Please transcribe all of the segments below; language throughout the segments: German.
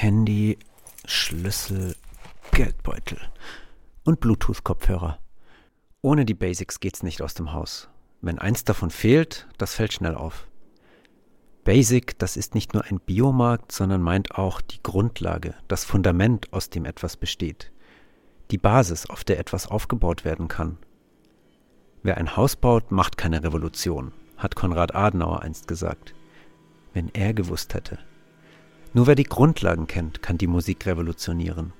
Handy, Schlüssel, Geldbeutel und Bluetooth-Kopfhörer. Ohne die Basics geht's nicht aus dem Haus. Wenn eins davon fehlt, das fällt schnell auf. Basic, das ist nicht nur ein Biomarkt, sondern meint auch die Grundlage, das Fundament, aus dem etwas besteht. Die Basis, auf der etwas aufgebaut werden kann. Wer ein Haus baut, macht keine Revolution, hat Konrad Adenauer einst gesagt. Wenn er gewusst hätte. Nur wer die Grundlagen kennt, kann die Musik revolutionieren.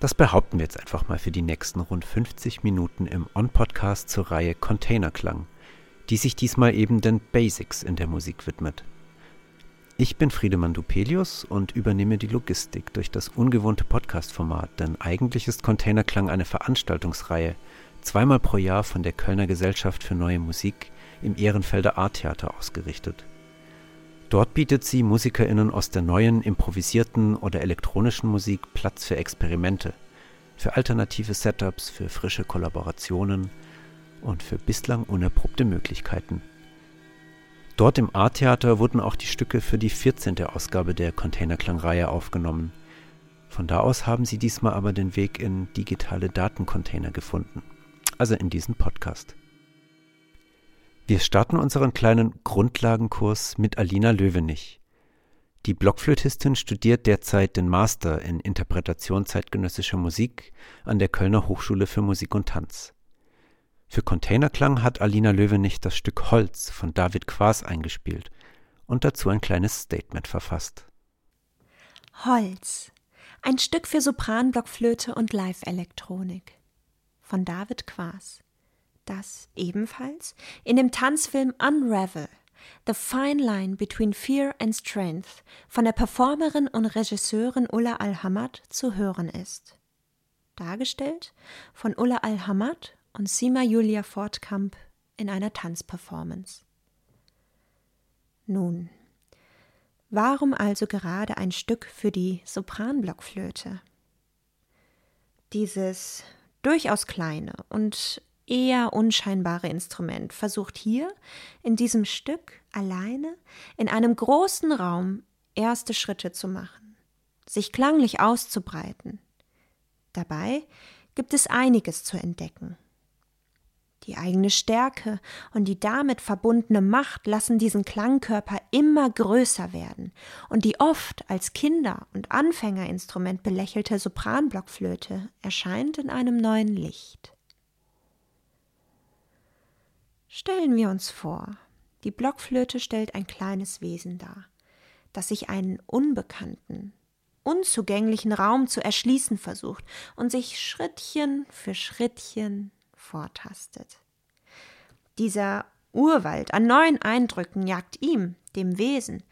Das behaupten wir jetzt einfach mal für die nächsten rund 50 Minuten im On-Podcast zur Reihe Containerklang, die sich diesmal eben den Basics in der Musik widmet. Ich bin Friedemann Dupelius und übernehme die Logistik durch das ungewohnte Podcast-Format, denn eigentlich ist Containerklang eine Veranstaltungsreihe, zweimal pro Jahr von der Kölner Gesellschaft für Neue Musik im Ehrenfelder Art-Theater ausgerichtet. Dort bietet sie MusikerInnen aus der neuen, improvisierten oder elektronischen Musik Platz für Experimente, für alternative Setups, für frische Kollaborationen und für bislang unerprobte Möglichkeiten. Dort im Art-Theater wurden auch die Stücke für die 14. Ausgabe der Containerklang-Reihe aufgenommen. Von da aus haben sie diesmal aber den Weg in digitale Datencontainer gefunden, also in diesen Podcast. Wir starten unseren kleinen Grundlagenkurs mit Alina Löwenich. Die Blockflötistin studiert derzeit den Master in Interpretation zeitgenössischer Musik an der Kölner Hochschule für Musik und Tanz. Für Containerklang hat Alina Löwenich das Stück Holz von David Quaas eingespielt und dazu ein kleines Statement verfasst. Holz. Ein Stück für Sopranblockflöte und Live-Elektronik. Von David Quaas. Das ebenfalls in dem Tanzfilm Unravel The Fine Line Between Fear and Strength von der Performerin und Regisseurin Ulla Al-Hamad zu hören ist. Dargestellt von Ulla Al-Hamad und Sima Julia Fortkamp in einer Tanzperformance. Nun, warum also gerade ein Stück für die Sopranblockflöte? Dieses durchaus kleine und eher unscheinbare Instrument versucht hier in diesem Stück alleine in einem großen Raum erste Schritte zu machen, sich klanglich auszubreiten. Dabei gibt es einiges zu entdecken. Die eigene Stärke und die damit verbundene Macht lassen diesen Klangkörper immer größer werden, und die oft als Kinder- und Anfängerinstrument belächelte Sopranblockflöte erscheint in einem neuen Licht. Stellen wir uns vor, die Blockflöte stellt ein kleines Wesen dar, das sich einen unbekannten, unzugänglichen Raum zu erschließen versucht und sich Schrittchen für Schrittchen vortastet. Dieser Urwald an neuen Eindrücken jagt ihm, dem Wesen,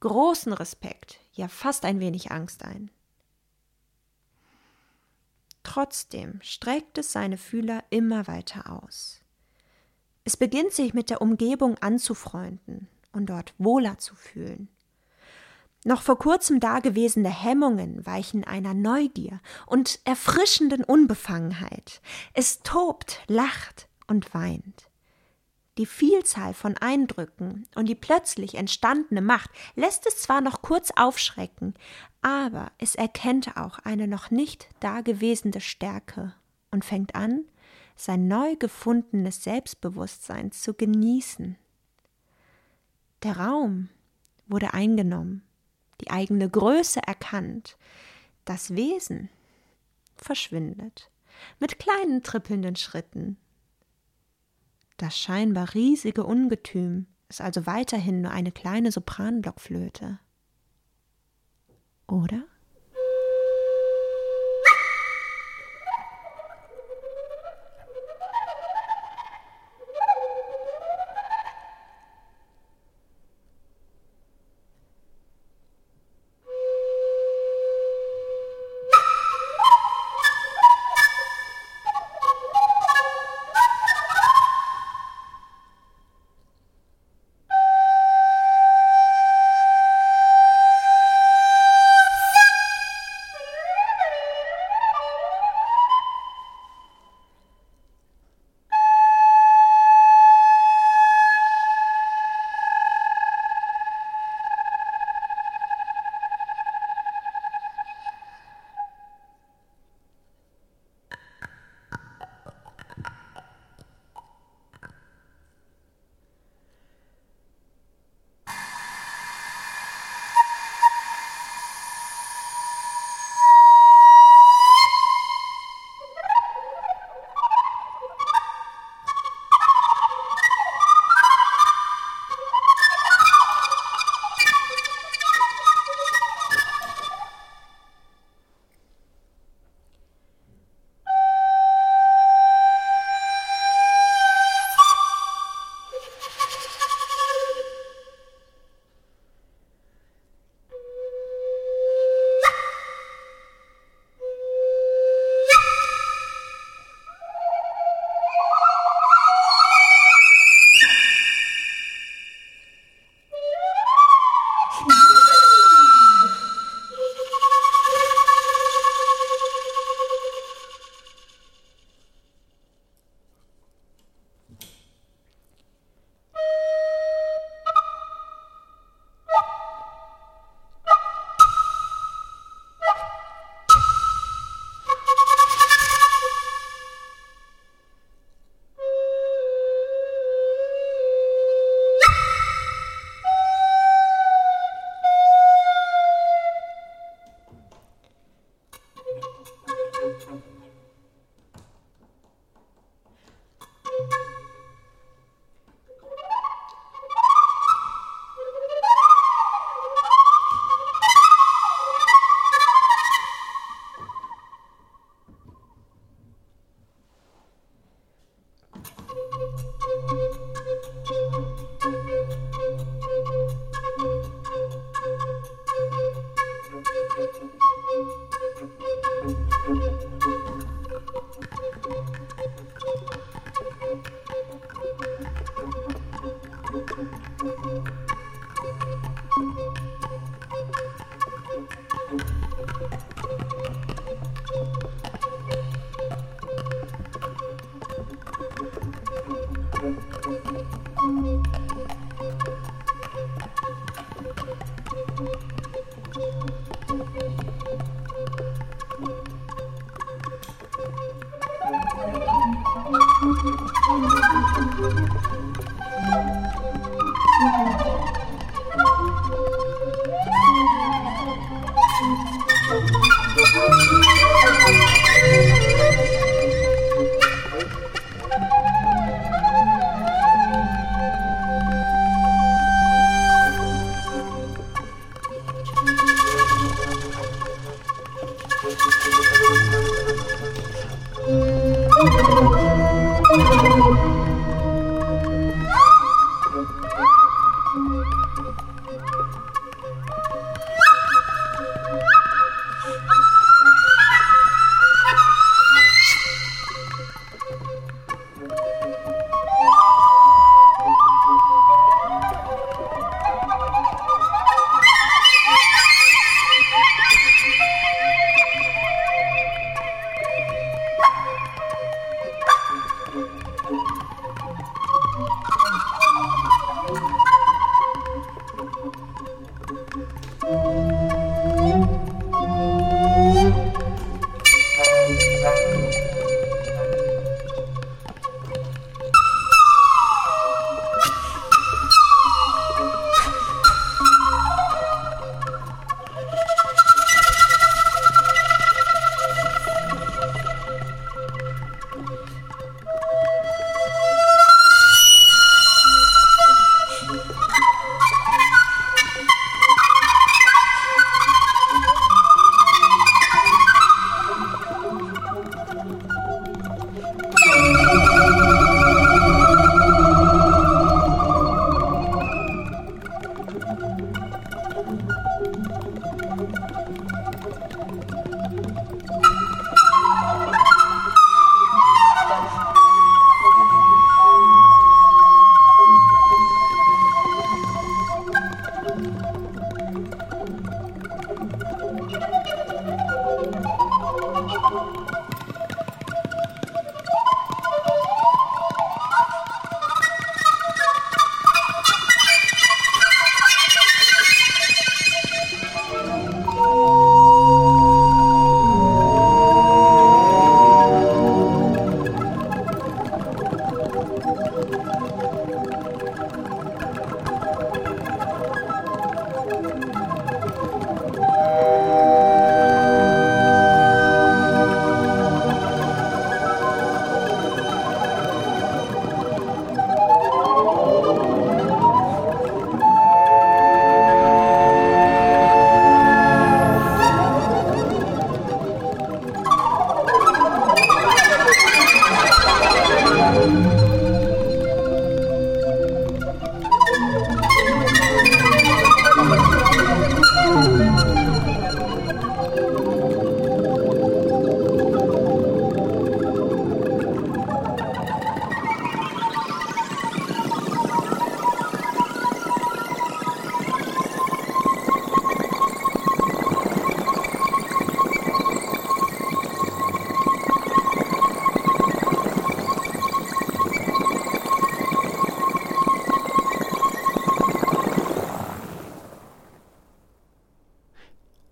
großen Respekt, ja fast ein wenig Angst ein. Trotzdem streckt es seine Fühler immer weiter aus. Es beginnt sich mit der Umgebung anzufreunden und dort wohler zu fühlen. Noch vor kurzem dagewesene Hemmungen weichen einer Neugier und erfrischenden Unbefangenheit. Es tobt, lacht und weint. Die Vielzahl von Eindrücken und die plötzlich entstandene Macht lässt es zwar noch kurz aufschrecken, aber es erkennt auch eine noch nicht dagewesene Stärke und fängt an, sein neu gefundenes Selbstbewusstsein zu genießen. Der Raum wurde eingenommen die eigene Größe erkannt, das Wesen verschwindet mit kleinen trippelnden Schritten. Das scheinbar riesige Ungetüm ist also weiterhin nur eine kleine Sopranblockflöte. Oder?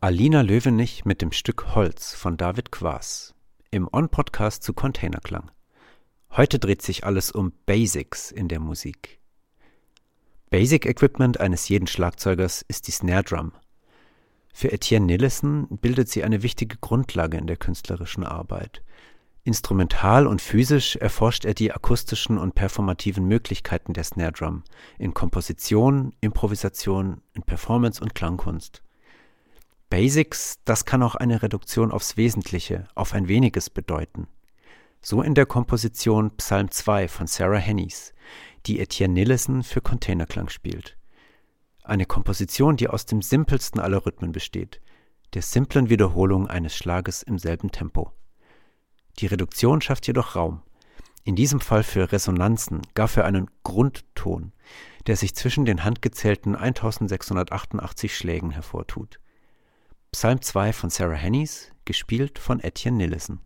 Alina Löwenich mit dem Stück Holz von David Quaas im On-Podcast zu Containerklang. Heute dreht sich alles um Basics in der Musik. Basic Equipment eines jeden Schlagzeugers ist die Snare Drum. Für Etienne Nillison bildet sie eine wichtige Grundlage in der künstlerischen Arbeit. Instrumental und physisch erforscht er die akustischen und performativen Möglichkeiten der Snare Drum in Komposition, Improvisation, in Performance und Klangkunst. Basics, das kann auch eine Reduktion aufs Wesentliche, auf ein weniges bedeuten. So in der Komposition Psalm 2 von Sarah Hennies, die Etienne Nillison für Containerklang spielt. Eine Komposition, die aus dem simpelsten aller Rhythmen besteht, der simplen Wiederholung eines Schlages im selben Tempo. Die Reduktion schafft jedoch Raum, in diesem Fall für Resonanzen, gar für einen Grundton, der sich zwischen den handgezählten 1688 Schlägen hervortut. Psalm 2 von Sarah Hennies, gespielt von Etienne Nillison.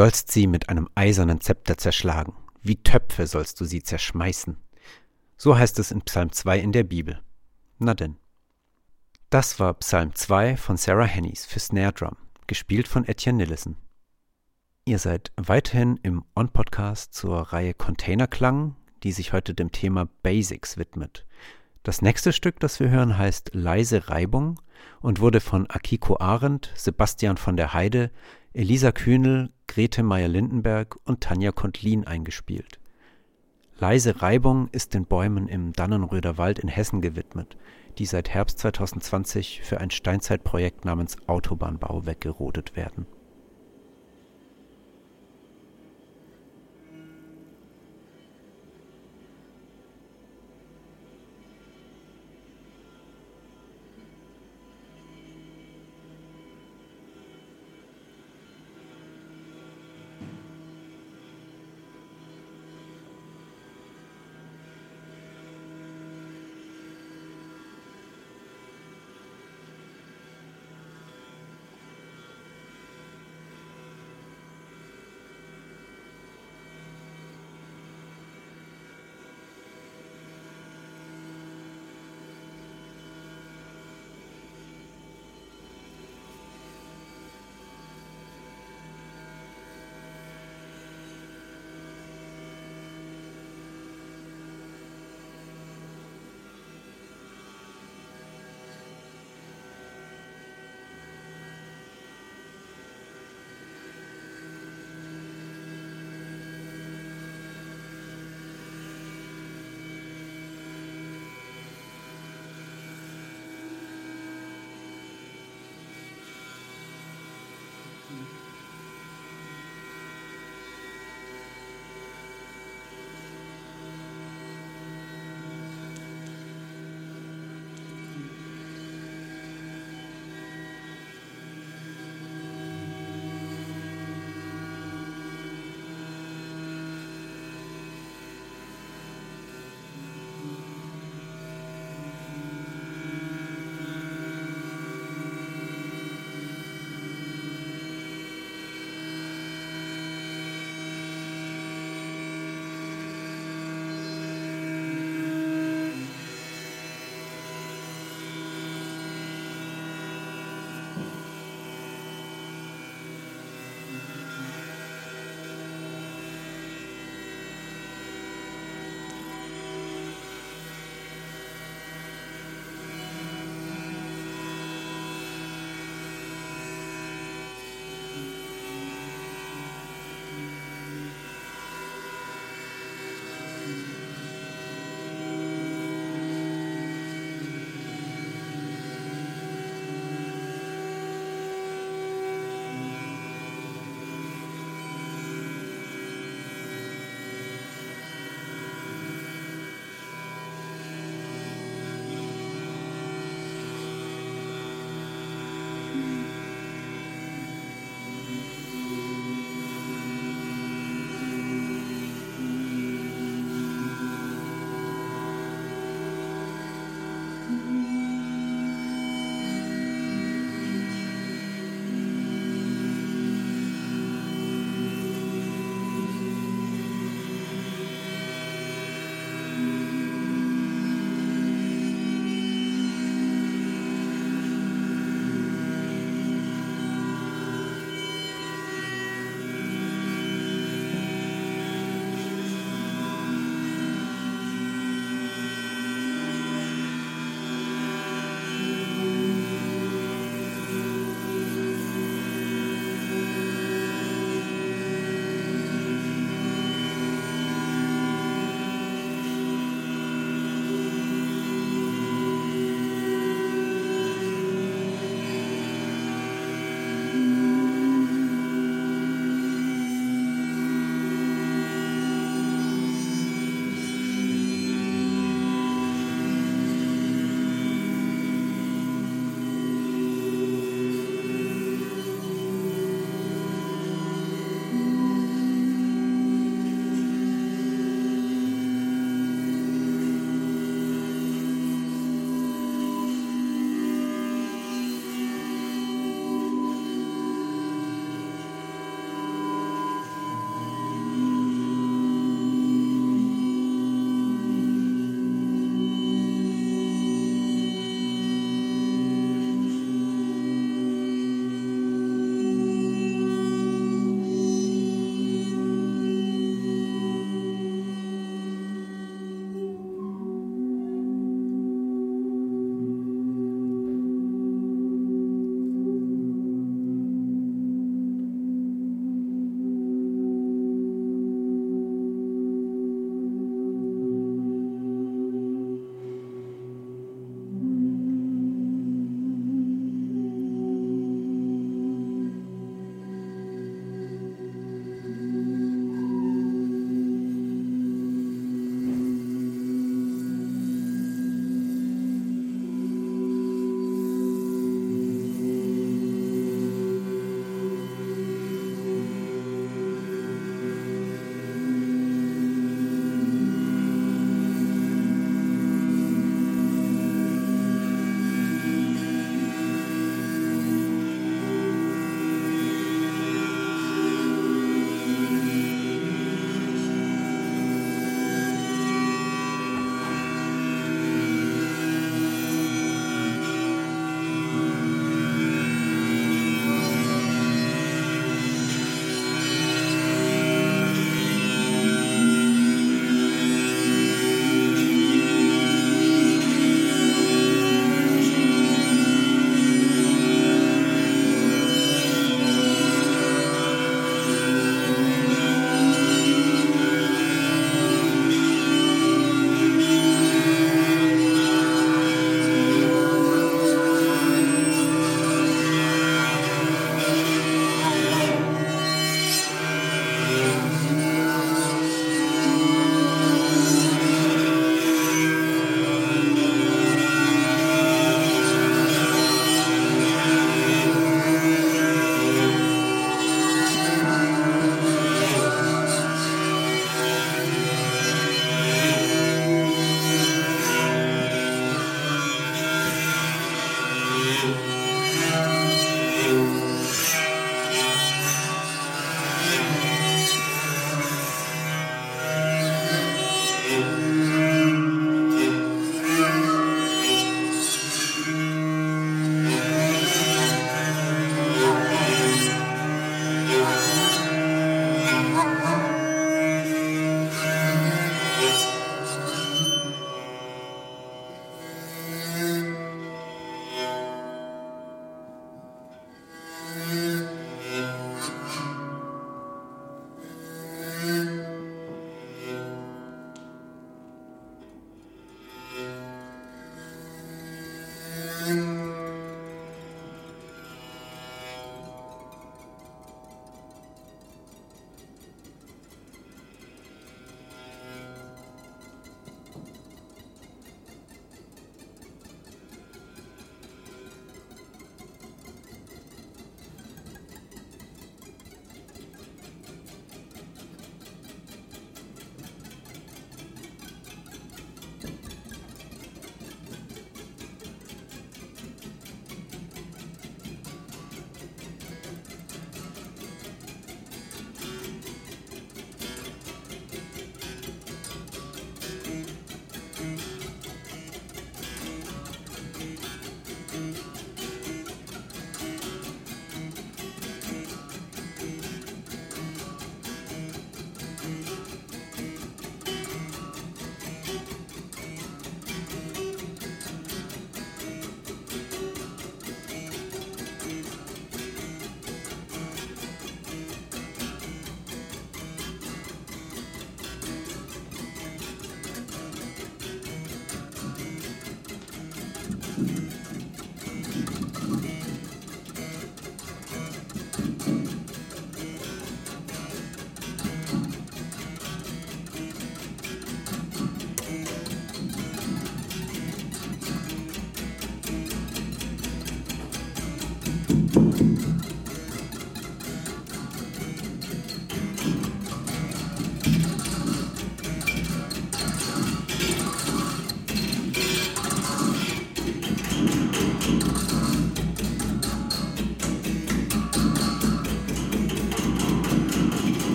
Sollst sie mit einem eisernen Zepter zerschlagen, wie Töpfe sollst du sie zerschmeißen. So heißt es in Psalm 2 in der Bibel. Na denn. Das war Psalm 2 von Sarah Hennies für Snare Drum, gespielt von Etienne Nillison. Ihr seid weiterhin im On-Podcast zur Reihe Containerklang, die sich heute dem Thema Basics widmet. Das nächste Stück, das wir hören, heißt Leise Reibung und wurde von Akiko Arendt, Sebastian von der Heide, Elisa Kühnel, Grete Meyer-Lindenberg und Tanja Kontlin eingespielt. Leise Reibung ist den Bäumen im Dannenröder Wald in Hessen gewidmet, die seit Herbst 2020 für ein Steinzeitprojekt namens Autobahnbau weggerodet werden.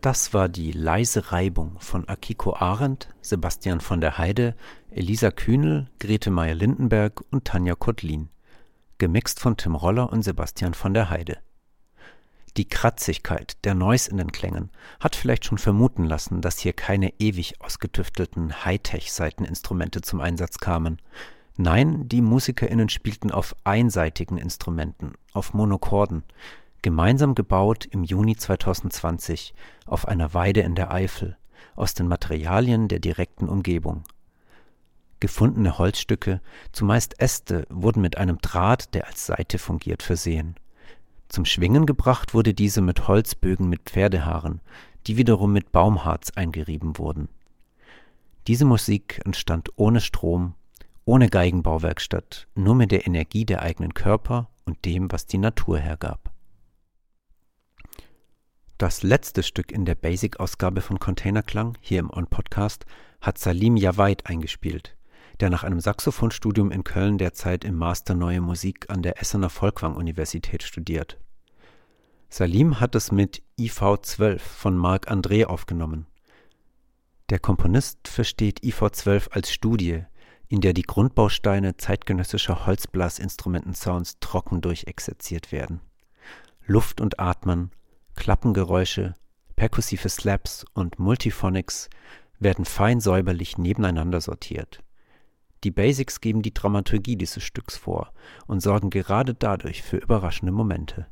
Das war die leise Reibung von Akiko Arendt, Sebastian von der Heide, Elisa Kühnel, Grete Meyer-Lindenberg und Tanja Kottlin. Gemixt von Tim Roller und Sebastian von der Heide. Die Kratzigkeit der Noise in den Klängen hat vielleicht schon vermuten lassen, dass hier keine ewig ausgetüftelten Hightech-Seiteninstrumente zum Einsatz kamen. Nein, die MusikerInnen spielten auf einseitigen Instrumenten, auf Monochorden, gemeinsam gebaut im Juni 2020 auf einer Weide in der Eifel aus den Materialien der direkten Umgebung. Gefundene Holzstücke, zumeist Äste, wurden mit einem Draht, der als Saite fungiert, versehen. Zum Schwingen gebracht wurde diese mit Holzbögen mit Pferdehaaren, die wiederum mit Baumharz eingerieben wurden. Diese Musik entstand ohne Strom, ohne Geigenbauwerkstatt, nur mit der Energie der eigenen Körper und dem, was die Natur hergab. Das letzte Stück in der Basic-Ausgabe von Containerklang, hier im On-Podcast, hat Salim Jawait eingespielt, der nach einem Saxophonstudium in Köln derzeit im Master Neue Musik an der Essener Folkwang-Universität studiert. Salim hat es mit IV12 von Marc André aufgenommen. Der Komponist versteht IV12 als Studie, in der die Grundbausteine zeitgenössischer Holzblasinstrumentensounds trocken durchexerziert werden. Luft und Atmen, Klappengeräusche, perkussive Slaps und Multiphonics werden fein säuberlich nebeneinander sortiert. Die Basics geben die Dramaturgie dieses Stücks vor und sorgen gerade dadurch für überraschende Momente.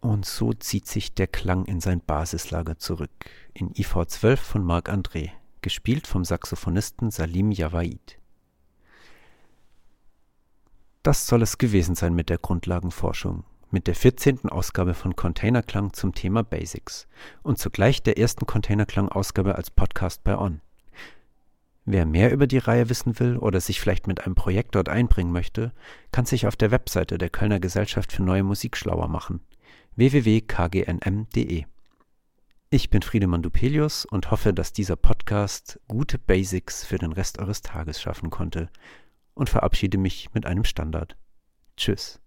Und so zieht sich der Klang in sein Basislager zurück, in IV 12 von Marc André, gespielt vom Saxophonisten Salim Javaid. Das soll es gewesen sein mit der Grundlagenforschung, mit der 14. Ausgabe von Containerklang zum Thema Basics und zugleich der ersten Containerklang-Ausgabe als Podcast bei On. Wer mehr über die Reihe wissen will oder sich vielleicht mit einem Projekt dort einbringen möchte, kann sich auf der Webseite der Kölner Gesellschaft für neue Musik schlauer machen www.kgnm.de. Ich bin Friedemann Dupelius und hoffe, dass dieser Podcast gute Basics für den Rest eures Tages schaffen konnte und verabschiede mich mit einem Standard. Tschüss.